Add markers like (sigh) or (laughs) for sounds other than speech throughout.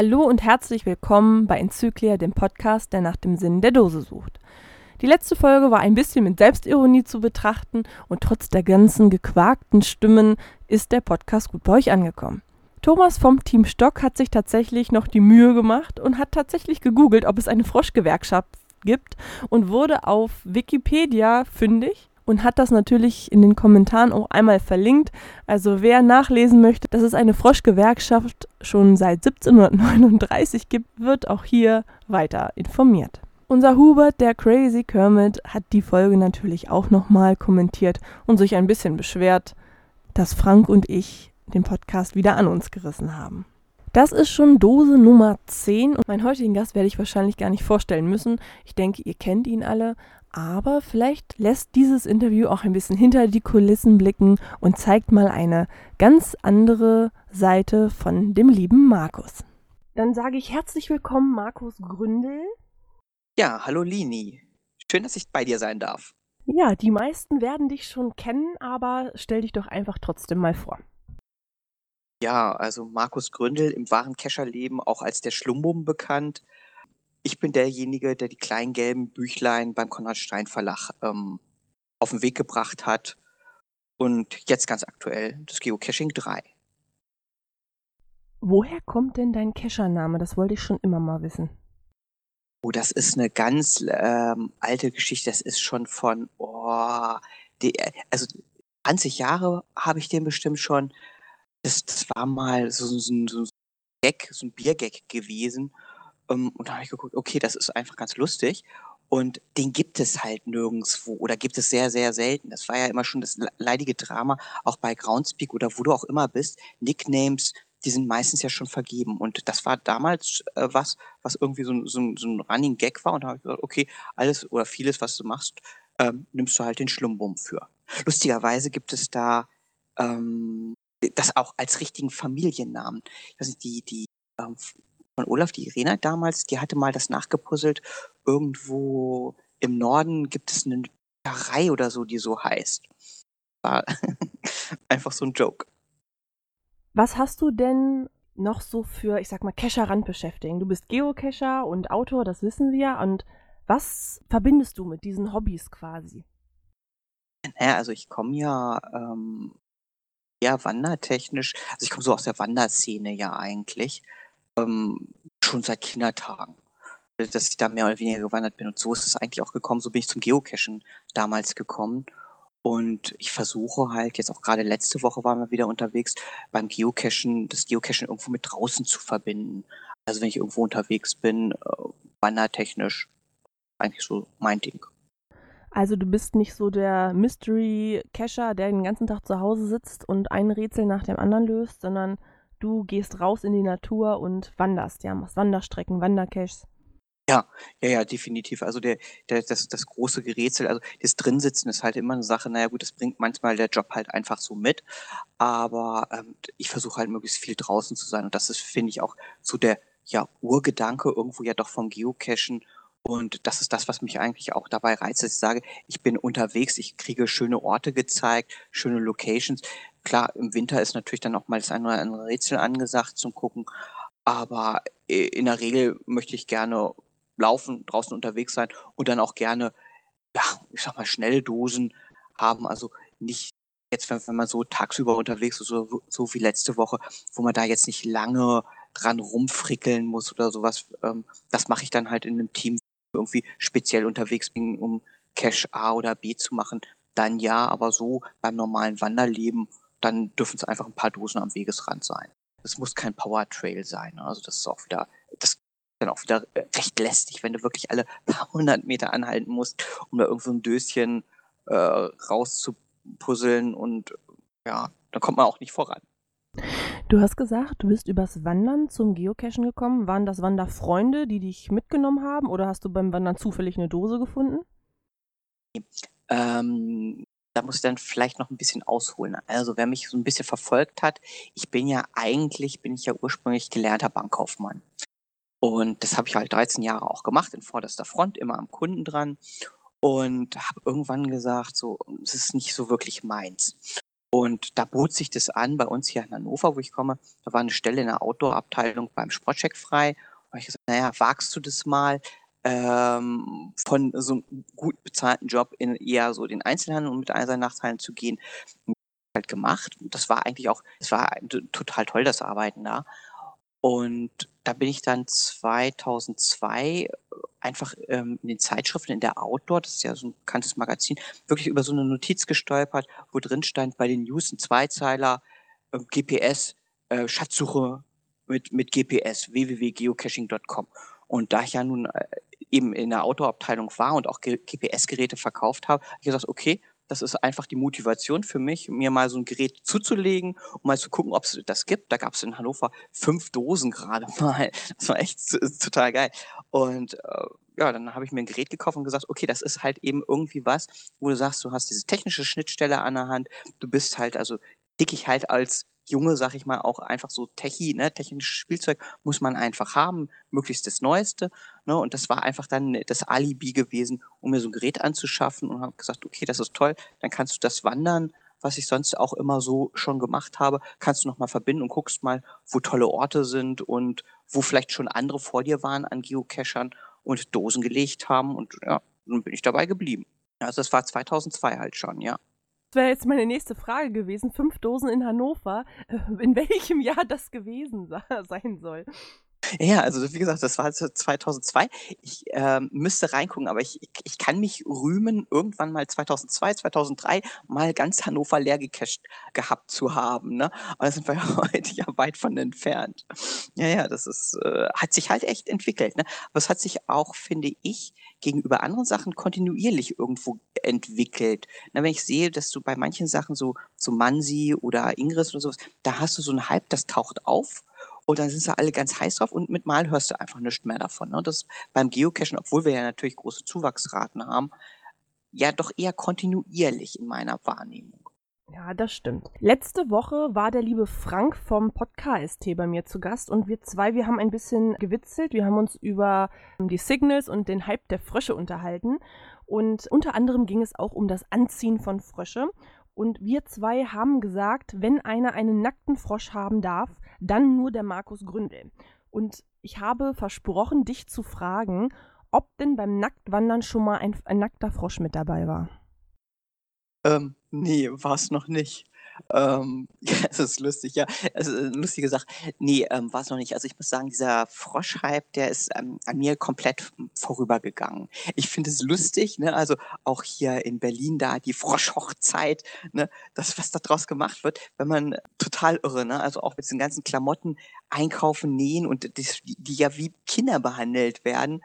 Hallo und herzlich willkommen bei Enzyklia, dem Podcast, der nach dem Sinn der Dose sucht. Die letzte Folge war ein bisschen mit Selbstironie zu betrachten und trotz der ganzen gequakten Stimmen ist der Podcast gut bei euch angekommen. Thomas vom Team Stock hat sich tatsächlich noch die Mühe gemacht und hat tatsächlich gegoogelt, ob es eine Froschgewerkschaft gibt und wurde auf Wikipedia fündig und hat das natürlich in den Kommentaren auch einmal verlinkt. Also wer nachlesen möchte, dass es eine Froschgewerkschaft schon seit 1739 gibt, wird auch hier weiter informiert. Unser Hubert, der Crazy Kermit, hat die Folge natürlich auch nochmal kommentiert und sich ein bisschen beschwert, dass Frank und ich den Podcast wieder an uns gerissen haben. Das ist schon Dose Nummer 10 und meinen heutigen Gast werde ich wahrscheinlich gar nicht vorstellen müssen. Ich denke, ihr kennt ihn alle, aber vielleicht lässt dieses Interview auch ein bisschen hinter die Kulissen blicken und zeigt mal eine ganz andere Seite von dem lieben Markus. Dann sage ich herzlich willkommen, Markus Gründel. Ja, hallo Lini. Schön, dass ich bei dir sein darf. Ja, die meisten werden dich schon kennen, aber stell dich doch einfach trotzdem mal vor. Ja, also Markus Gründel im wahren Kescherleben auch als der Schlumbum bekannt. Ich bin derjenige, der die kleinen gelben Büchlein beim Konrad Stein Verlag ähm, auf den Weg gebracht hat. Und jetzt ganz aktuell das Geocaching 3. Woher kommt denn dein Kescher-Name? Das wollte ich schon immer mal wissen. Oh, das ist eine ganz ähm, alte Geschichte. Das ist schon von, oh, die, also 20 Jahre habe ich den bestimmt schon. Das, das war mal so, so, so ein Gag, so ein Biergag gewesen. Ähm, und da habe ich geguckt, okay, das ist einfach ganz lustig. Und den gibt es halt nirgendwo oder gibt es sehr, sehr selten. Das war ja immer schon das leidige Drama, auch bei Groundspeak oder wo du auch immer bist. Nicknames, die sind meistens ja schon vergeben. Und das war damals äh, was, was irgendwie so, so, so ein Running Gag war. Und da habe ich gesagt, okay, alles oder vieles, was du machst, ähm, nimmst du halt den Schlumbum für. Lustigerweise gibt es da ähm, das auch als richtigen Familiennamen. Ich weiß nicht, die, die ähm, von Olaf, die Irena damals, die hatte mal das nachgepuzzelt. Irgendwo im Norden gibt es eine Bäckerei oder so, die so heißt. War (laughs) einfach so ein Joke. Was hast du denn noch so für, ich sag mal, Cacher-Randbeschäftigen? Du bist Geocacher und Autor, das wissen wir. Und was verbindest du mit diesen Hobbys quasi? Naja, also ich komme ja ähm, eher wandertechnisch, also ich komme so aus der Wanderszene ja eigentlich, ähm, schon seit Kindertagen, dass ich da mehr oder weniger gewandert bin. Und so ist es eigentlich auch gekommen. So bin ich zum Geocachen damals gekommen. Und ich versuche halt, jetzt auch gerade letzte Woche waren wir wieder unterwegs, beim Geocachen, das Geocachen irgendwo mit draußen zu verbinden. Also wenn ich irgendwo unterwegs bin, äh, wandertechnisch, eigentlich so mein Ding. Also du bist nicht so der Mystery-Cacher, der den ganzen Tag zu Hause sitzt und ein Rätsel nach dem anderen löst, sondern du gehst raus in die Natur und wanderst, ja, machst Wanderstrecken, Wandercaches. Ja, ja, ja, definitiv. Also der, der, das, das große Gerätsel, also das Drinsitzen ist halt immer eine Sache, naja gut, das bringt manchmal der Job halt einfach so mit. Aber ähm, ich versuche halt möglichst viel draußen zu sein. Und das ist, finde ich, auch so der ja, Urgedanke irgendwo ja doch vom Geocachen und das ist das, was mich eigentlich auch dabei reizt, dass ich sage, ich bin unterwegs, ich kriege schöne Orte gezeigt, schöne Locations. Klar, im Winter ist natürlich dann auch mal das eine oder andere Rätsel angesagt zum Gucken, aber in der Regel möchte ich gerne laufen, draußen unterwegs sein und dann auch gerne, ja, ich sag mal, schnelle Dosen haben, also nicht jetzt, wenn, wenn man so tagsüber unterwegs ist, so, so wie letzte Woche, wo man da jetzt nicht lange dran rumfrickeln muss oder sowas. Ähm, das mache ich dann halt in einem Team, irgendwie speziell unterwegs bin, um Cache A oder B zu machen, dann ja, aber so beim normalen Wanderleben, dann dürfen es einfach ein paar Dosen am Wegesrand sein. Es muss kein Power Trail sein. Ne? Also das ist auch wieder, das ist dann auch wieder äh, recht lästig, wenn du wirklich alle paar hundert Meter anhalten musst, um da irgendwo ein Döschen äh, rauszupuzzeln und ja, dann kommt man auch nicht voran. Du hast gesagt, du bist übers Wandern zum Geocachen gekommen. Waren das Wanderfreunde, die dich mitgenommen haben oder hast du beim Wandern zufällig eine Dose gefunden? Ähm, da muss ich dann vielleicht noch ein bisschen ausholen. Also wer mich so ein bisschen verfolgt hat, ich bin ja eigentlich, bin ich ja ursprünglich gelernter Bankkaufmann. Und das habe ich halt 13 Jahre auch gemacht, in vorderster Front, immer am Kunden dran. Und habe irgendwann gesagt, so, es ist nicht so wirklich meins. Und da bot sich das an, bei uns hier in Hannover, wo ich komme, da war eine Stelle in der Outdoor-Abteilung beim Sportcheck frei. Und ich gesagt, naja, wagst du das mal, ähm, von so einem gut bezahlten Job in eher so den Einzelhandel und mit seinen Nachteilen zu gehen, halt gemacht. Das war eigentlich auch, es war total toll, das Arbeiten da. Und da bin ich dann 2002 einfach ähm, in den Zeitschriften in der Outdoor, das ist ja so ein bekanntes Magazin, wirklich über so eine Notiz gestolpert, wo drin stand bei den News ein Zweizeiler äh, GPS, äh, Schatzsuche mit, mit GPS, www.geocaching.com. Und da ich ja nun äh, eben in der Outdoor-Abteilung war und auch GPS-Geräte verkauft habe, habe ich gesagt, okay, das ist einfach die Motivation für mich, mir mal so ein Gerät zuzulegen, um mal zu gucken, ob es das gibt. Da gab es in Hannover fünf Dosen gerade (laughs) mal. Das war echt total geil. Und äh, ja, dann habe ich mir ein Gerät gekauft und gesagt, okay, das ist halt eben irgendwie was, wo du sagst, du hast diese technische Schnittstelle an der Hand, du bist halt, also dick ich halt als Junge, sag ich mal, auch einfach so Techie, ne, technisches Spielzeug muss man einfach haben, möglichst das Neueste, ne, und das war einfach dann das Alibi gewesen, um mir so ein Gerät anzuschaffen und habe gesagt, okay, das ist toll, dann kannst du das Wandern, was ich sonst auch immer so schon gemacht habe, kannst du nochmal verbinden und guckst mal, wo tolle Orte sind und wo vielleicht schon andere vor dir waren an Geocachern und Dosen gelegt haben und ja, dann bin ich dabei geblieben. Also das war 2002 halt schon, ja. Das wäre jetzt meine nächste Frage gewesen. Fünf Dosen in Hannover. Äh, in welchem Jahr das gewesen (laughs) sein soll. Ja, also wie gesagt, das war 2002. Ich ähm, müsste reingucken, aber ich, ich kann mich rühmen, irgendwann mal 2002, 2003 mal ganz Hannover leer gecached gehabt zu haben. Ne? Aber da sind wir (laughs) heute ja weit von entfernt. Ja, ja, das ist, äh, hat sich halt echt entwickelt. Ne? Aber es hat sich auch, finde ich, gegenüber anderen Sachen kontinuierlich irgendwo entwickelt. Na, wenn ich sehe, dass du bei manchen Sachen so, so Mansi oder Ingris oder sowas, da hast du so einen Hype, das taucht auf und dann sind sie alle ganz heiß drauf und mit Mal hörst du einfach nichts mehr davon. Ne? Das beim Geocachen, obwohl wir ja natürlich große Zuwachsraten haben, ja doch eher kontinuierlich in meiner Wahrnehmung. Ja, das stimmt. Letzte Woche war der liebe Frank vom Podcast bei mir zu Gast und wir zwei, wir haben ein bisschen gewitzelt. Wir haben uns über die Signals und den Hype der Frösche unterhalten. Und unter anderem ging es auch um das Anziehen von Frösche. Und wir zwei haben gesagt, wenn einer einen nackten Frosch haben darf, dann nur der Markus Gründel. Und ich habe versprochen, dich zu fragen, ob denn beim Nacktwandern schon mal ein, ein nackter Frosch mit dabei war. Ähm, nee, war es noch nicht. Ähm, (laughs) ja, es ist lustig, ja. Eine lustige Sache. Nee, ähm, war es noch nicht. Also ich muss sagen, dieser Froschhype, der ist ähm, an mir komplett vorübergegangen. Ich finde es lustig, ne? Also auch hier in Berlin da die Froschhochzeit, ne? Das, was da draus gemacht wird, wenn man total irre, ne? Also auch mit diesen ganzen Klamotten einkaufen, nähen und die, die ja wie Kinder behandelt werden.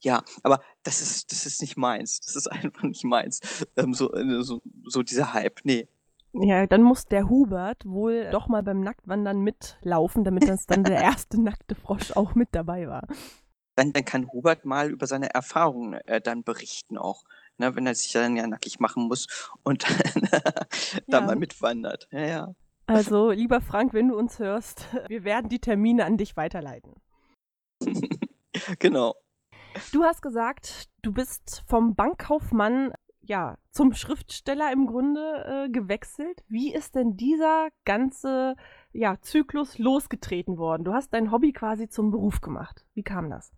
Ja, aber das ist, das ist nicht meins. Das ist (laughs) einfach nicht meins. Ähm, so, äh, so, so dieser Hype. Nee. Ja, dann muss der Hubert wohl doch mal beim Nacktwandern mitlaufen, damit das dann der (laughs) erste nackte Frosch auch mit dabei war. Dann, dann kann Hubert mal über seine Erfahrungen äh, dann berichten auch, ne, wenn er sich dann ja nackig machen muss und dann, (laughs) ja. mal mitwandert. Ja, ja. Also, lieber Frank, wenn du uns hörst, wir werden die Termine an dich weiterleiten. (laughs) genau. Du hast gesagt, du bist vom Bankkaufmann ja, zum Schriftsteller im Grunde äh, gewechselt. Wie ist denn dieser ganze ja, Zyklus losgetreten worden? Du hast dein Hobby quasi zum Beruf gemacht. Wie kam das?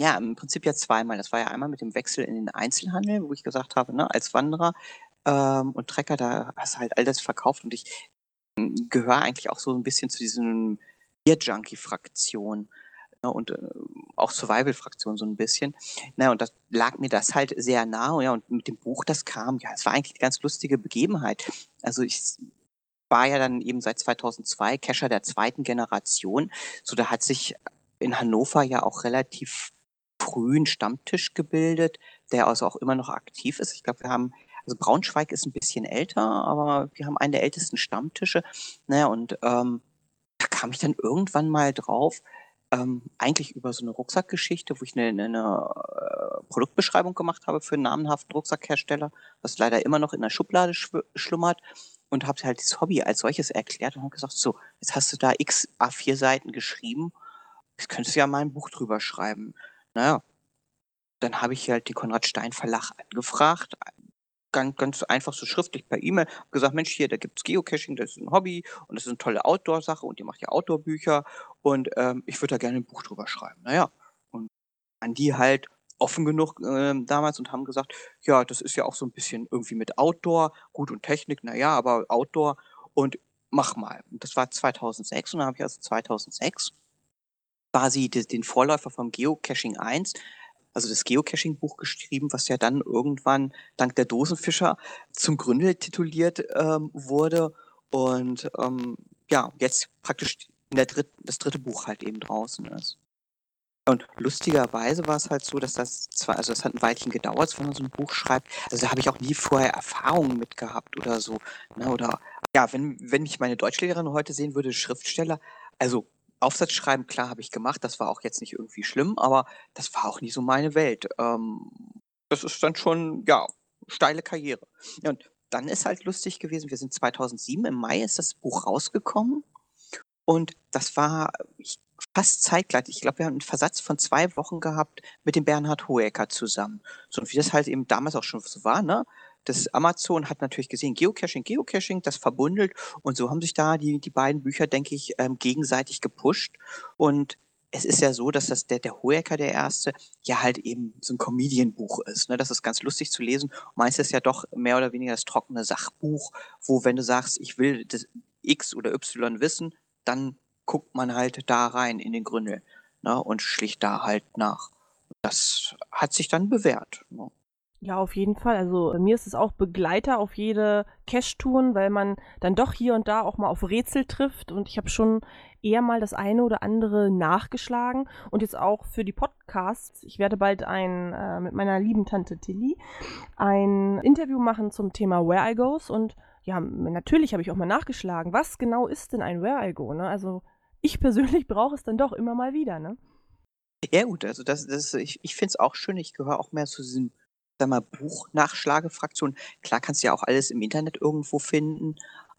Ja, im Prinzip ja zweimal. Das war ja einmal mit dem Wechsel in den Einzelhandel, wo ich gesagt habe, ne, als Wanderer ähm, und Trecker, da hast du halt all das verkauft und ich ähm, gehöre eigentlich auch so ein bisschen zu diesen Bier-Junkie-Fraktion und äh, auch Survival-Fraktion so ein bisschen. Na, und das lag mir das halt sehr nah. Ja, und mit dem Buch, das kam, ja, es war eigentlich eine ganz lustige Begebenheit. Also ich war ja dann eben seit 2002 Cacher der zweiten Generation. So, da hat sich in Hannover ja auch relativ früh ein Stammtisch gebildet, der also auch immer noch aktiv ist. Ich glaube, wir haben, also Braunschweig ist ein bisschen älter, aber wir haben einen der ältesten Stammtische. Naja, und ähm, da kam ich dann irgendwann mal drauf, ähm, eigentlich über so eine Rucksackgeschichte, wo ich eine, eine, eine äh, Produktbeschreibung gemacht habe für einen namenhaften Rucksackhersteller, was leider immer noch in der Schublade schlummert und habe halt das Hobby als solches erklärt und habe gesagt, so, jetzt hast du da x A4 Seiten geschrieben, jetzt könntest du ja mal ein Buch drüber schreiben. Naja, dann habe ich halt die Konrad Stein Verlag angefragt, ganz, ganz einfach so schriftlich per E-Mail gesagt, Mensch, hier, da gibt's Geocaching, das ist ein Hobby und das ist eine tolle Outdoor-Sache und ihr macht ja Outdoor-Bücher und ähm, ich würde da gerne ein Buch drüber schreiben. Naja, und an die halt offen genug ähm, damals und haben gesagt, ja, das ist ja auch so ein bisschen irgendwie mit Outdoor, gut und Technik, naja, aber Outdoor und mach mal. Und das war 2006 und dann habe ich also 2006 quasi den Vorläufer vom Geocaching 1 also das Geocaching-Buch geschrieben, was ja dann irgendwann dank der Dosenfischer zum Gründel tituliert ähm, wurde und ähm, ja, jetzt praktisch in der dritt, das dritte Buch halt eben draußen ist. Und lustigerweise war es halt so, dass das zwar, also es hat ein Weilchen gedauert, wenn man so ein Buch schreibt. Also da habe ich auch nie vorher Erfahrungen mit gehabt oder so. Ne? Oder ja, wenn, wenn ich meine Deutschlehrerin heute sehen würde, Schriftsteller, also Aufsatz schreiben, klar, habe ich gemacht. Das war auch jetzt nicht irgendwie schlimm, aber das war auch nie so meine Welt. Ähm, das ist dann schon, ja, steile Karriere. Ja, und dann ist halt lustig gewesen, wir sind 2007, im Mai ist das Buch rausgekommen und das war fast zeitgleich. Ich glaube, wir haben einen Versatz von zwei Wochen gehabt mit dem Bernhard Hohecker zusammen. So, wie das halt eben damals auch schon so war, ne? Das Amazon hat natürlich gesehen, Geocaching, Geocaching, das verbundelt und so haben sich da die, die beiden Bücher, denke ich, ähm, gegenseitig gepusht und es ist ja so, dass das der, der Hohecker, der erste, ja halt eben so ein Comedian-Buch ist. Ne? Das ist ganz lustig zu lesen. Meist ist ja doch mehr oder weniger das trockene Sachbuch, wo wenn du sagst, ich will das X oder Y wissen, dann guckt man halt da rein in den Gründel ne? und schlicht da halt nach. Das hat sich dann bewährt. Ne? Ja, auf jeden Fall. Also mir ist es auch Begleiter auf jede Cache-Touren, weil man dann doch hier und da auch mal auf Rätsel trifft. Und ich habe schon eher mal das eine oder andere nachgeschlagen. Und jetzt auch für die Podcasts. Ich werde bald ein, äh, mit meiner lieben Tante Tilly ein Interview machen zum Thema Where I Goes. Und ja, natürlich habe ich auch mal nachgeschlagen. Was genau ist denn ein Where I Go? Ne? Also ich persönlich (laughs) brauche es dann doch immer mal wieder. Ne? Ja gut, also das, das ich, ich finde es auch schön. Ich gehöre auch mehr zu diesem sag mal, Buchnachschlagefraktion. Klar kannst du ja auch alles im Internet irgendwo finden,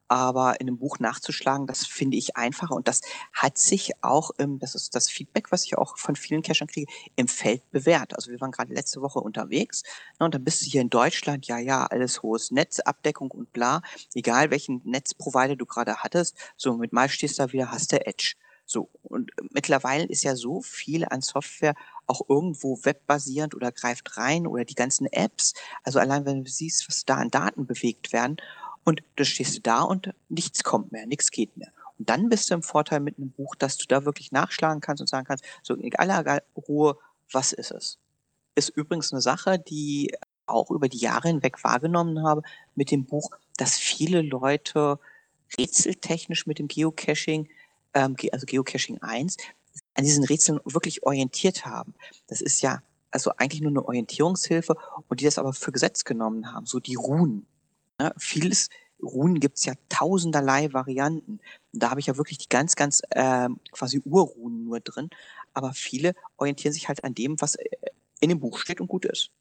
aber in einem Buch nachzuschlagen, das finde ich einfacher und das hat sich auch, das ist das Feedback, was ich auch von vielen Cachern kriege, im Feld bewährt. Also wir waren gerade letzte Woche unterwegs ne, und dann bist du hier in Deutschland, ja, ja, alles hohes Netzabdeckung und bla, egal welchen Netzprovider du gerade hattest, so mit mal stehst du da wieder, hast du Edge. So, und mittlerweile ist ja so viel an Software auch irgendwo webbasierend oder greift rein oder die ganzen Apps. Also allein wenn du siehst, was da an Daten bewegt werden und du stehst da und nichts kommt mehr, nichts geht mehr. Und dann bist du im Vorteil mit einem Buch, dass du da wirklich nachschlagen kannst und sagen kannst, so in aller Ruhe, was ist es? Ist übrigens eine Sache, die auch über die Jahre hinweg wahrgenommen habe mit dem Buch, dass viele Leute rätseltechnisch mit dem Geocaching ähm, also Geocaching 1, an diesen Rätseln wirklich orientiert haben. Das ist ja also eigentlich nur eine Orientierungshilfe und die das aber für Gesetz genommen haben, so die Runen. Ja, vieles, Runen gibt's ja tausenderlei Varianten. Da habe ich ja wirklich die ganz, ganz ähm, quasi Urrunen nur drin. Aber viele orientieren sich halt an dem, was äh, in dem Buch steht und gut ist.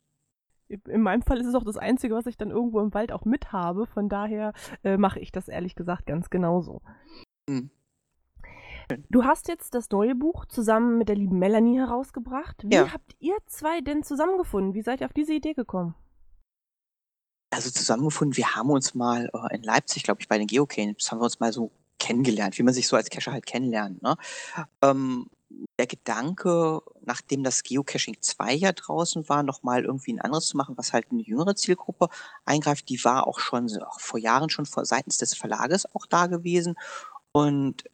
In meinem Fall ist es auch das Einzige, was ich dann irgendwo im Wald auch mit habe. Von daher äh, mache ich das ehrlich gesagt ganz genauso. Hm. Du hast jetzt das neue Buch zusammen mit der lieben Melanie herausgebracht. Wie ja. habt ihr zwei denn zusammengefunden? Wie seid ihr auf diese Idee gekommen? Also zusammengefunden, wir haben uns mal äh, in Leipzig, glaube ich, bei den Geocachings, haben wir uns mal so kennengelernt, wie man sich so als Cacher halt kennenlernt. Ne? Ähm, der Gedanke, nachdem das Geocaching 2 ja draußen war, nochmal irgendwie ein anderes zu machen, was halt eine jüngere Zielgruppe eingreift, die war auch schon auch vor Jahren schon vor, seitens des Verlages auch da gewesen. Und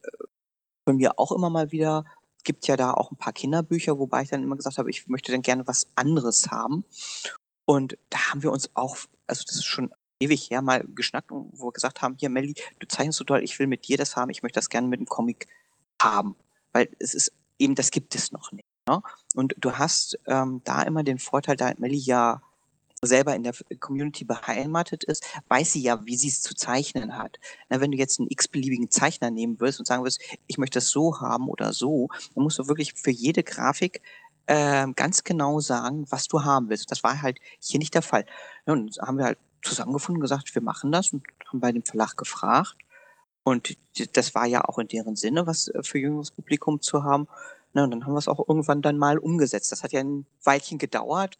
von mir auch immer mal wieder. Gibt ja da auch ein paar Kinderbücher, wobei ich dann immer gesagt habe, ich möchte dann gerne was anderes haben. Und da haben wir uns auch, also das ist schon ewig her, mal geschnackt, wo wir gesagt haben, hier Melli, du zeichnest so toll, ich will mit dir das haben, ich möchte das gerne mit dem Comic haben. Weil es ist eben, das gibt es noch nicht. Ne? Und du hast ähm, da immer den Vorteil, da Melli ja selber in der Community beheimatet ist, weiß sie ja, wie sie es zu zeichnen hat. Na, wenn du jetzt einen x-beliebigen Zeichner nehmen willst und sagen willst, ich möchte das so haben oder so, dann musst du wirklich für jede Grafik äh, ganz genau sagen, was du haben willst. Das war halt hier nicht der Fall. Und haben wir halt zusammengefunden und gesagt, wir machen das und haben bei dem Verlag gefragt. Und das war ja auch in deren Sinne, was äh, für jüngeres Publikum zu haben. Na, und dann haben wir es auch irgendwann dann mal umgesetzt. Das hat ja ein Weilchen gedauert,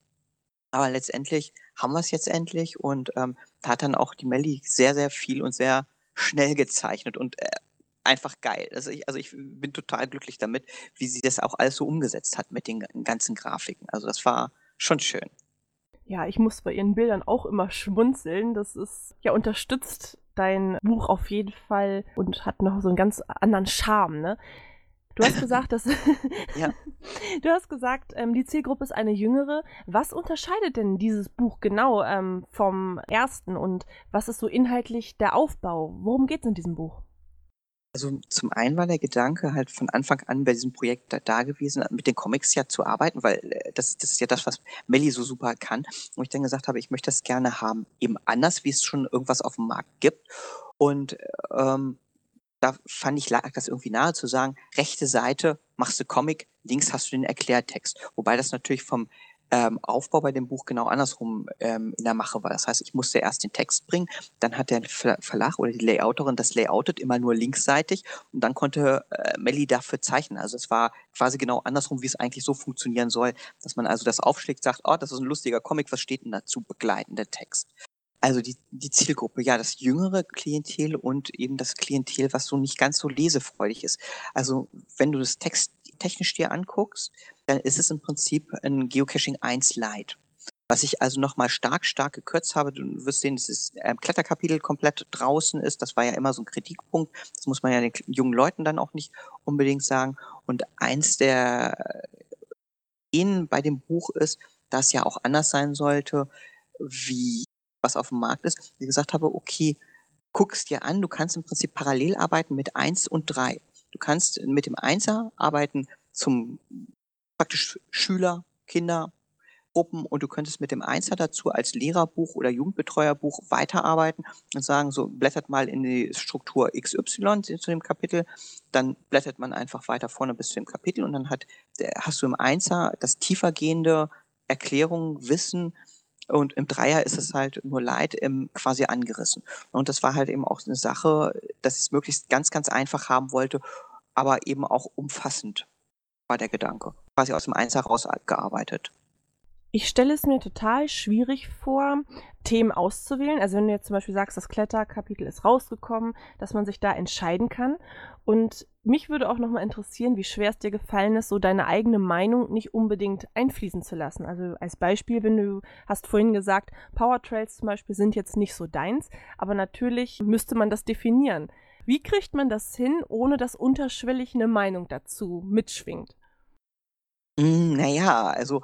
Aber letztendlich haben wir es jetzt endlich und ähm, da hat dann auch die Melli sehr, sehr viel und sehr schnell gezeichnet und äh, einfach geil. Also ich, also ich bin total glücklich damit, wie sie das auch alles so umgesetzt hat mit den ganzen Grafiken. Also das war schon schön. Ja, ich muss bei ihren Bildern auch immer schmunzeln. Das ist ja unterstützt dein Buch auf jeden Fall und hat noch so einen ganz anderen Charme, ne? Du hast gesagt, dass (laughs) ja. (laughs) du hast gesagt, ähm, die Zielgruppe ist eine jüngere. Was unterscheidet denn dieses Buch genau ähm, vom ersten und was ist so inhaltlich der Aufbau? Worum geht es in diesem Buch? Also zum einen war der Gedanke halt von Anfang an bei diesem Projekt da, da gewesen, mit den Comics ja zu arbeiten, weil äh, das, das ist ja das, was Melly so super kann. Und ich dann gesagt habe, ich möchte das gerne haben, eben anders, wie es schon irgendwas auf dem Markt gibt. Und ähm, da fand ich, lag das irgendwie nahe zu sagen, rechte Seite machst du Comic, links hast du den Erklärtext. Wobei das natürlich vom ähm, Aufbau bei dem Buch genau andersrum ähm, in der Mache war. Das heißt, ich musste erst den Text bringen, dann hat der Ver Verlag oder die Layouterin das layoutet immer nur linksseitig und dann konnte äh, Melly dafür zeichnen. Also es war quasi genau andersrum, wie es eigentlich so funktionieren soll, dass man also das aufschlägt, sagt, oh, das ist ein lustiger Comic, was steht denn dazu? Begleitender Text. Also die, die Zielgruppe, ja, das jüngere Klientel und eben das Klientel, was so nicht ganz so lesefreudig ist. Also wenn du das Text technisch dir anguckst, dann ist es im Prinzip ein Geocaching 1 Lite. Was ich also nochmal stark, stark gekürzt habe, du wirst sehen, dass das äh, Kletterkapitel komplett draußen ist. Das war ja immer so ein Kritikpunkt. Das muss man ja den jungen Leuten dann auch nicht unbedingt sagen. Und eins der Ihnen bei dem Buch ist, das ja auch anders sein sollte, wie was auf dem Markt ist. Ich gesagt habe, okay, guckst dir an, du kannst im Prinzip parallel arbeiten mit eins und drei. Du kannst mit dem Einser arbeiten zum praktisch Schüler, Kinder, Gruppen und du könntest mit dem Einser dazu als Lehrerbuch oder Jugendbetreuerbuch weiterarbeiten und sagen, so blättert mal in die Struktur XY zu dem Kapitel, dann blättert man einfach weiter vorne bis zu dem Kapitel und dann hat, hast du im Einser das tiefergehende Erklärung, Wissen, und im Dreier ist es halt nur Light ähm, quasi angerissen. Und das war halt eben auch eine Sache, dass ich es möglichst ganz, ganz einfach haben wollte, aber eben auch umfassend war der Gedanke. Quasi aus dem Eins heraus gearbeitet. Ich stelle es mir total schwierig vor, Themen auszuwählen. Also wenn du jetzt zum Beispiel sagst, das Kletterkapitel ist rausgekommen, dass man sich da entscheiden kann. Und mich würde auch nochmal interessieren, wie schwer es dir gefallen ist, so deine eigene Meinung nicht unbedingt einfließen zu lassen. Also als Beispiel, wenn du hast vorhin gesagt, Power Trails zum Beispiel sind jetzt nicht so deins, aber natürlich müsste man das definieren. Wie kriegt man das hin, ohne dass unterschwellig eine Meinung dazu mitschwingt? Hm, naja, also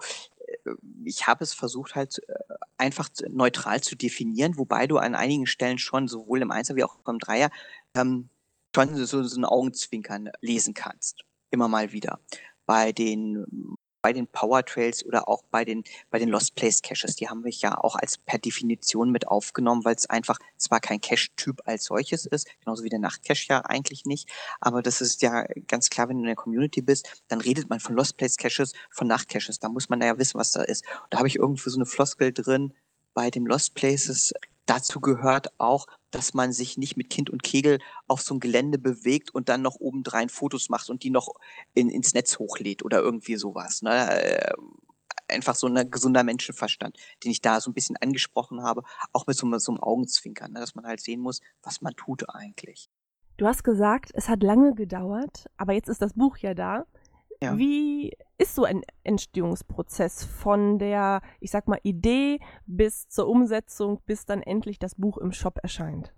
ich habe es versucht halt äh, einfach neutral zu definieren, wobei du an einigen Stellen schon sowohl im Einser wie auch beim Dreier ähm, schon so, so ein Augenzwinkern lesen kannst. Immer mal wieder. Bei den bei den Power Trails oder auch bei den, bei den Lost Place Caches. Die haben wir ja auch als per Definition mit aufgenommen, weil es einfach zwar kein Cache-Typ als solches ist, genauso wie der Nachtcache ja eigentlich nicht, aber das ist ja ganz klar, wenn du in der Community bist, dann redet man von Lost Place Caches, von Nachtcaches. Da muss man ja wissen, was da ist. Und da habe ich irgendwo so eine Floskel drin, bei den Lost Places Dazu gehört auch, dass man sich nicht mit Kind und Kegel auf so einem Gelände bewegt und dann noch obendrein Fotos macht und die noch in, ins Netz hochlädt oder irgendwie sowas. Ne? Äh, einfach so ein gesunder Menschenverstand, den ich da so ein bisschen angesprochen habe, auch mit so, so einem Augenzwinkern, ne? dass man halt sehen muss, was man tut eigentlich. Du hast gesagt, es hat lange gedauert, aber jetzt ist das Buch ja da. Ja. Wie ist so ein Entstehungsprozess von der, ich sag mal, Idee bis zur Umsetzung, bis dann endlich das Buch im Shop erscheint?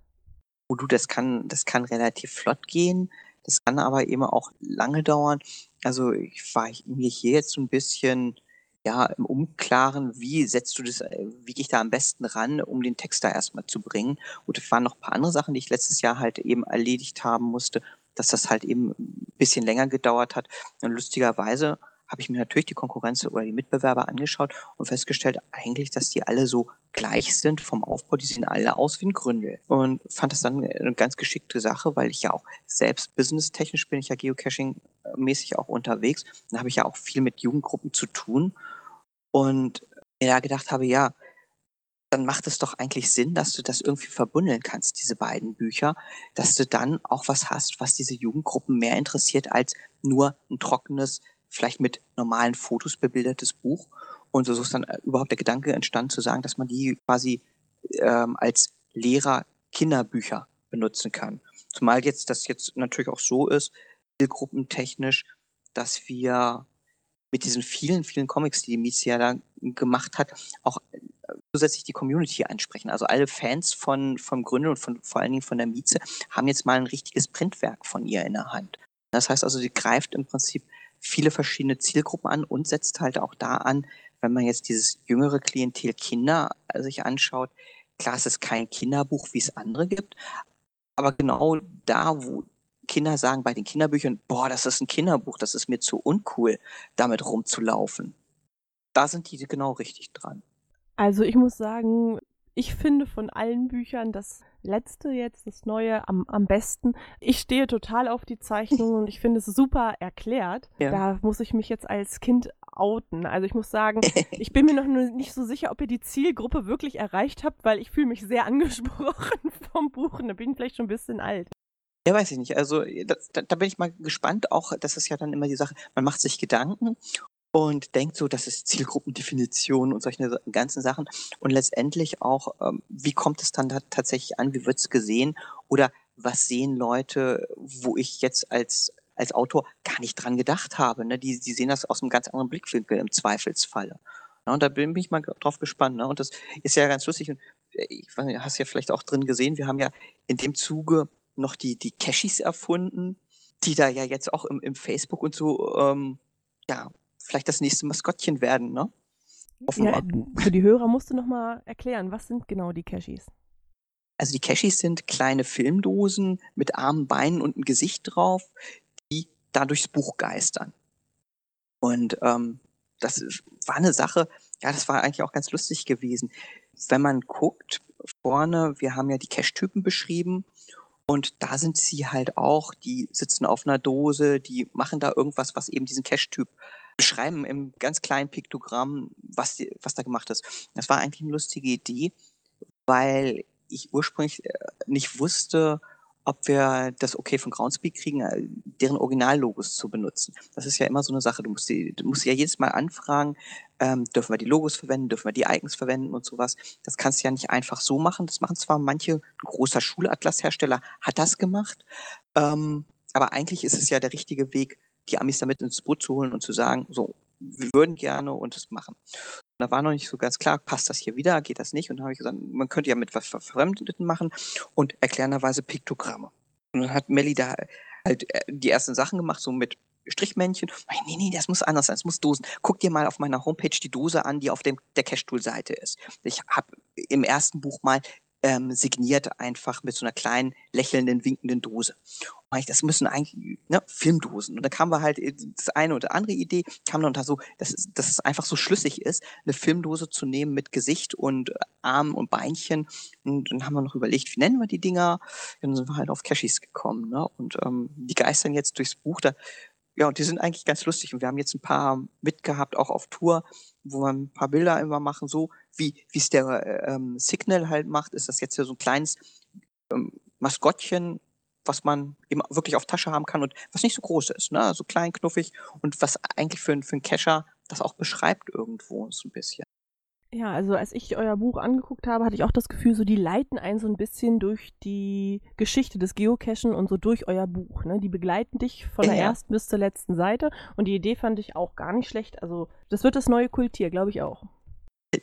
Oh du, das kann, das kann relativ flott gehen. Das kann aber eben auch lange dauern. Also ich war mir hier jetzt so ein bisschen ja im Unklaren, wie setzt du das, wie gehe ich da am besten ran, um den Text da erstmal zu bringen. Und es waren noch ein paar andere Sachen, die ich letztes Jahr halt eben erledigt haben musste, dass das halt eben bisschen länger gedauert hat. Und lustigerweise habe ich mir natürlich die Konkurrenz oder die Mitbewerber angeschaut und festgestellt, eigentlich, dass die alle so gleich sind vom Aufbau, die sehen alle aus wie ein Gründel. Und fand das dann eine ganz geschickte Sache, weil ich ja auch selbst businesstechnisch bin ich ja geocaching-mäßig auch unterwegs. Dann habe ich ja auch viel mit Jugendgruppen zu tun. Und mir da gedacht habe, ja, dann macht es doch eigentlich Sinn, dass du das irgendwie verbundeln kannst, diese beiden Bücher, dass du dann auch was hast, was diese Jugendgruppen mehr interessiert als nur ein trockenes, vielleicht mit normalen Fotos bebildertes Buch. Und so ist dann äh, überhaupt der Gedanke entstanden zu sagen, dass man die quasi ähm, als Lehrer Kinderbücher benutzen kann. Zumal jetzt das jetzt natürlich auch so ist, zielgruppentechnisch, dass wir mit diesen vielen, vielen Comics, die die Mizia da gemacht hat, auch zusätzlich die Community ansprechen. Also alle Fans von, vom Gründer und von, vor allen Dingen von der Mieze haben jetzt mal ein richtiges Printwerk von ihr in der Hand. Das heißt also, sie greift im Prinzip viele verschiedene Zielgruppen an und setzt halt auch da an, wenn man jetzt dieses jüngere Klientel Kinder sich anschaut, klar, es ist kein Kinderbuch, wie es andere gibt, aber genau da, wo Kinder sagen bei den Kinderbüchern, boah, das ist ein Kinderbuch, das ist mir zu uncool, damit rumzulaufen. Da sind die genau richtig dran. Also ich muss sagen, ich finde von allen Büchern das letzte jetzt, das neue, am, am besten. Ich stehe total auf die Zeichnung und ich finde es super erklärt. Ja. Da muss ich mich jetzt als Kind outen. Also ich muss sagen, (laughs) ich bin mir noch nicht so sicher, ob ihr die Zielgruppe wirklich erreicht habt, weil ich fühle mich sehr (laughs) angesprochen vom Buch und da bin ich vielleicht schon ein bisschen alt. Ja, weiß ich nicht. Also da, da, bin ich mal gespannt. Auch das ist ja dann immer die Sache, man macht sich Gedanken und denkt so, das ist Zielgruppendefinition und solche ganzen Sachen. Und letztendlich auch, ähm, wie kommt es dann da tatsächlich an, wie wird es gesehen oder was sehen Leute, wo ich jetzt als als Autor gar nicht dran gedacht habe. Ne? Die, die sehen das aus einem ganz anderen Blickwinkel im Zweifelsfalle. Ja, und da bin ich mal drauf gespannt. Ne? Und das ist ja ganz lustig. Und äh, ich weiß nicht, hast ja vielleicht auch drin gesehen, wir haben ja in dem Zuge noch die, die Cashis erfunden, die da ja jetzt auch im, im Facebook und so, ähm, ja, vielleicht das nächste Maskottchen werden, ne? Ja, für die Hörer musst du noch mal erklären, was sind genau die Cashis? Also die Cashis sind kleine Filmdosen mit Armen, Beinen und einem Gesicht drauf, die da durchs Buch geistern. Und ähm, das war eine Sache, ja, das war eigentlich auch ganz lustig gewesen. Wenn man guckt, vorne, wir haben ja die Cache-Typen beschrieben und da sind sie halt auch, die sitzen auf einer Dose, die machen da irgendwas, was eben diesen Cache-Typ beschreiben im ganz kleinen Piktogramm, was, die, was da gemacht ist. Das war eigentlich eine lustige Idee, weil ich ursprünglich äh, nicht wusste, ob wir das okay von Groundspeak kriegen, äh, deren Originallogos zu benutzen. Das ist ja immer so eine Sache. Du musst, die, du musst ja jedes Mal anfragen, ähm, dürfen wir die Logos verwenden, dürfen wir die Icons verwenden und sowas. Das kannst du ja nicht einfach so machen. Das machen zwar manche, ein großer Schulatlas-Hersteller hat das gemacht, ähm, aber eigentlich ist es ja der richtige Weg, die Amis damit ins Boot zu holen und zu sagen, so, wir würden gerne und das machen. Und da war noch nicht so ganz klar, passt das hier wieder, geht das nicht? Und dann habe ich gesagt, man könnte ja mit was Verfremdeten machen und erklärenderweise Piktogramme. Und dann hat Melly da halt äh, die ersten Sachen gemacht, so mit Strichmännchen. Nee, nee, das muss anders sein, es muss Dosen. Guck dir mal auf meiner Homepage die Dose an, die auf dem, der Cash-Tool-Seite ist. Ich habe im ersten Buch mal ähm, signiert einfach mit so einer kleinen, lächelnden, winkenden Dose. Und das müssen eigentlich ne, Filmdosen. Und da kam wir halt das eine oder andere Idee, kam dann da so, dass, dass es einfach so schlüssig ist, eine Filmdose zu nehmen mit Gesicht und Armen und Beinchen. Und dann haben wir noch überlegt, wie nennen wir die Dinger? dann sind wir halt auf Cashis gekommen. Ne? Und ähm, die geistern jetzt durchs Buch. Da ja, und die sind eigentlich ganz lustig. Und wir haben jetzt ein paar mitgehabt, auch auf Tour, wo wir ein paar Bilder immer machen, so wie es der ähm, Signal halt macht, ist das jetzt so ein kleines ähm, Maskottchen, was man eben wirklich auf Tasche haben kann und was nicht so groß ist, ne? So klein, knuffig und was eigentlich für, für einen Cacher das auch beschreibt irgendwo so ein bisschen. Ja, also als ich euer Buch angeguckt habe, hatte ich auch das Gefühl, so die leiten einen so ein bisschen durch die Geschichte des Geocachen und so durch euer Buch. Ne? Die begleiten dich von der ja. ersten bis zur letzten Seite und die Idee fand ich auch gar nicht schlecht. Also das wird das neue Kultier, glaube ich auch.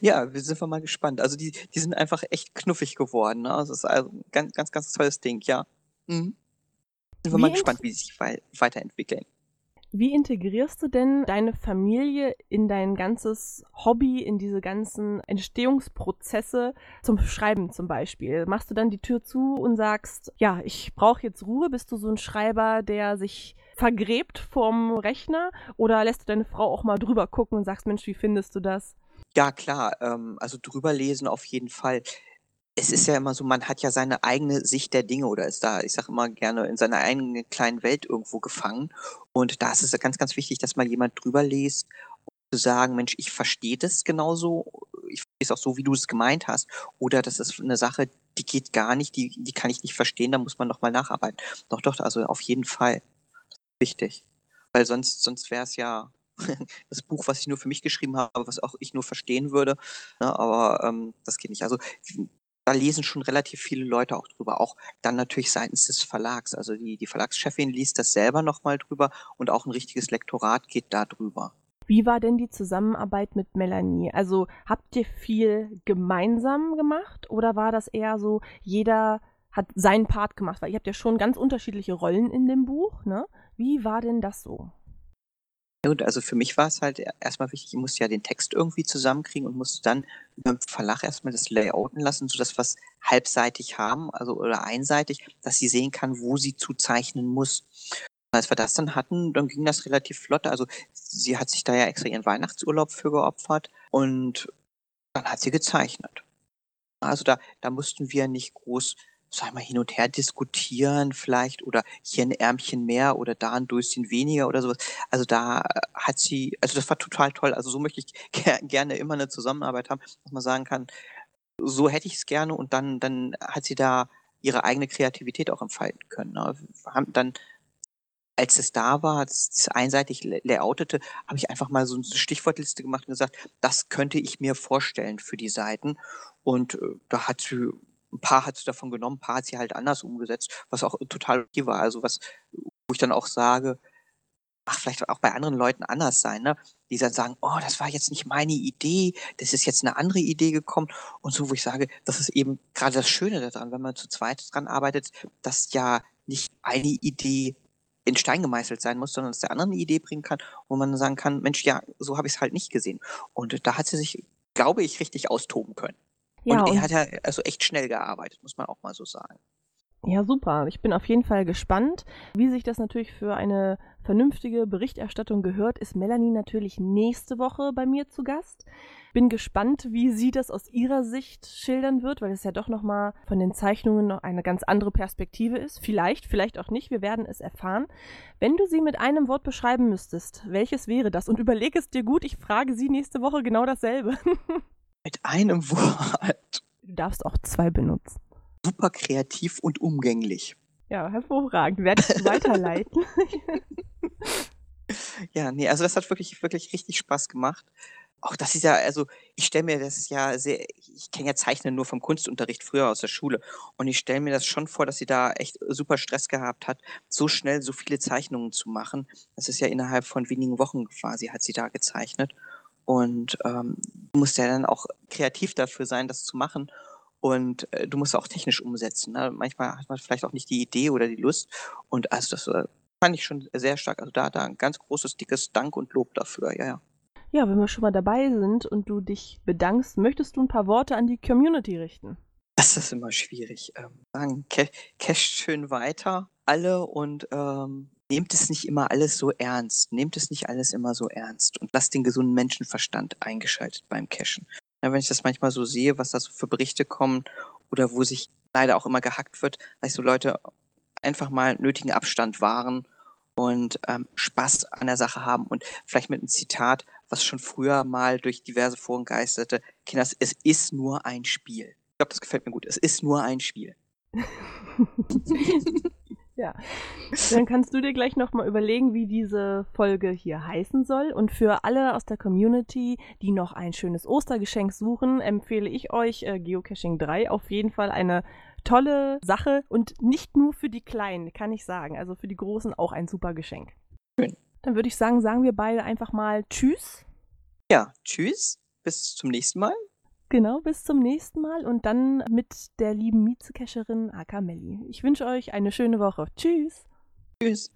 Ja, wir sind mal gespannt. Also die, die sind einfach echt knuffig geworden. Ne? Also es ist also ein ganz, ganz, ganz tolles Ding, ja. Mhm. Sind wir mal gespannt, wie sie sich weiterentwickeln. Wie integrierst du denn deine Familie in dein ganzes Hobby, in diese ganzen Entstehungsprozesse zum Schreiben zum Beispiel? Machst du dann die Tür zu und sagst, ja, ich brauche jetzt Ruhe? Bist du so ein Schreiber, der sich vergräbt vorm Rechner? Oder lässt du deine Frau auch mal drüber gucken und sagst, Mensch, wie findest du das? Ja, klar, ähm, also drüber lesen auf jeden Fall es ist ja immer so, man hat ja seine eigene Sicht der Dinge oder ist da, ich sage immer gerne, in seiner eigenen kleinen Welt irgendwo gefangen. Und da ist es ganz, ganz wichtig, dass mal jemand drüber liest zu sagen, Mensch, ich verstehe das genauso, ich verstehe es auch so, wie du es gemeint hast. Oder das ist eine Sache, die geht gar nicht, die, die kann ich nicht verstehen, da muss man nochmal nacharbeiten. Doch, doch, also auf jeden Fall. Wichtig. Weil sonst, sonst wäre es ja, (laughs) das Buch, was ich nur für mich geschrieben habe, was auch ich nur verstehen würde. Ne, aber ähm, das geht nicht. Also da lesen schon relativ viele Leute auch drüber, auch dann natürlich seitens des Verlags. Also die, die Verlagschefin liest das selber nochmal drüber und auch ein richtiges Lektorat geht da drüber. Wie war denn die Zusammenarbeit mit Melanie? Also habt ihr viel gemeinsam gemacht oder war das eher so, jeder hat seinen Part gemacht? Weil ihr habt ja schon ganz unterschiedliche Rollen in dem Buch, ne? Wie war denn das so? Gut, also für mich war es halt erstmal wichtig, ich musste ja den Text irgendwie zusammenkriegen und musste dann den Verlag erstmal das Layouten lassen, sodass wir es halbseitig haben, also oder einseitig, dass sie sehen kann, wo sie zuzeichnen muss. Als wir das dann hatten, dann ging das relativ flott. Also sie hat sich da ja extra ihren Weihnachtsurlaub für geopfert und dann hat sie gezeichnet. Also da, da mussten wir nicht groß sag mal, hin und her diskutieren vielleicht oder hier ein Ärmchen mehr oder da ein Döschen weniger oder sowas. Also da äh, hat sie, also das war total toll. Also so möchte ich (laughs) ger gerne immer eine Zusammenarbeit haben, dass man sagen kann, so hätte ich es gerne und dann, dann hat sie da ihre eigene Kreativität auch entfalten können. Ne? Haben dann als es da war, das einseitig layoutete, habe ich einfach mal so eine Stichwortliste gemacht und gesagt, das könnte ich mir vorstellen für die Seiten. Und äh, da hat sie ein paar hat sie davon genommen, ein paar hat sie halt anders umgesetzt, was auch total okay war. Also was, wo ich dann auch sage, ach, vielleicht auch bei anderen Leuten anders sein, ne? Die dann sagen, oh, das war jetzt nicht meine Idee, das ist jetzt eine andere Idee gekommen. Und so, wo ich sage, das ist eben gerade das Schöne daran, wenn man zu zweit dran arbeitet, dass ja nicht eine Idee in Stein gemeißelt sein muss, sondern dass der andere eine Idee bringen kann, wo man sagen kann, Mensch, ja, so habe ich es halt nicht gesehen. Und da hat sie sich, glaube ich, richtig austoben können. Ja, und er hat ja also echt schnell gearbeitet, muss man auch mal so sagen. Ja, super. Ich bin auf jeden Fall gespannt. Wie sich das natürlich für eine vernünftige Berichterstattung gehört, ist Melanie natürlich nächste Woche bei mir zu Gast. Bin gespannt, wie sie das aus ihrer Sicht schildern wird, weil es ja doch nochmal von den Zeichnungen noch eine ganz andere Perspektive ist. Vielleicht, vielleicht auch nicht. Wir werden es erfahren. Wenn du sie mit einem Wort beschreiben müsstest, welches wäre das? Und überleg es dir gut. Ich frage sie nächste Woche genau dasselbe. (laughs) Mit einem (laughs) Wort. Du darfst auch zwei benutzen. Super kreativ und umgänglich. Ja, hervorragend. Werde ich weiterleiten. (laughs) ja, nee, also das hat wirklich, wirklich richtig Spaß gemacht. Auch das ist ja, also ich stelle mir das ja sehr, ich kenne ja Zeichnen nur vom Kunstunterricht früher aus der Schule und ich stelle mir das schon vor, dass sie da echt super Stress gehabt hat, so schnell so viele Zeichnungen zu machen. Das ist ja innerhalb von wenigen Wochen quasi hat sie da gezeichnet und ähm, du musst ja dann auch kreativ dafür sein, das zu machen. Und äh, du musst auch technisch umsetzen. Ne? Manchmal hat man vielleicht auch nicht die Idee oder die Lust. Und also das äh, fand ich schon sehr stark. Also da, da ein ganz großes, dickes Dank und Lob dafür. Ja, ja. Ja, wenn wir schon mal dabei sind und du dich bedankst, möchtest du ein paar Worte an die Community richten? Das ist immer schwierig. Ähm, sagen, casht schön weiter, alle und ähm, nehmt es nicht immer alles so ernst. Nehmt es nicht alles immer so ernst und lasst den gesunden Menschenverstand eingeschaltet beim Cashen. Ja, wenn ich das manchmal so sehe, was da so für Berichte kommen oder wo sich leider auch immer gehackt wird, dass so Leute einfach mal nötigen Abstand wahren und ähm, Spaß an der Sache haben und vielleicht mit einem Zitat, was schon früher mal durch diverse Foren geisterte, Kinders, es ist nur ein Spiel. Ich glaube, das gefällt mir gut. Es ist nur ein Spiel. (laughs) Ja. Dann kannst du dir gleich nochmal überlegen, wie diese Folge hier heißen soll. Und für alle aus der Community, die noch ein schönes Ostergeschenk suchen, empfehle ich euch äh, Geocaching 3 auf jeden Fall eine tolle Sache und nicht nur für die Kleinen, kann ich sagen. Also für die Großen auch ein super Geschenk. Schön. Dann würde ich sagen, sagen wir beide einfach mal Tschüss. Ja, Tschüss. Bis zum nächsten Mal. Genau, bis zum nächsten Mal und dann mit der lieben Mietzecacherin Akamelli. Ich wünsche euch eine schöne Woche. Tschüss. Tschüss.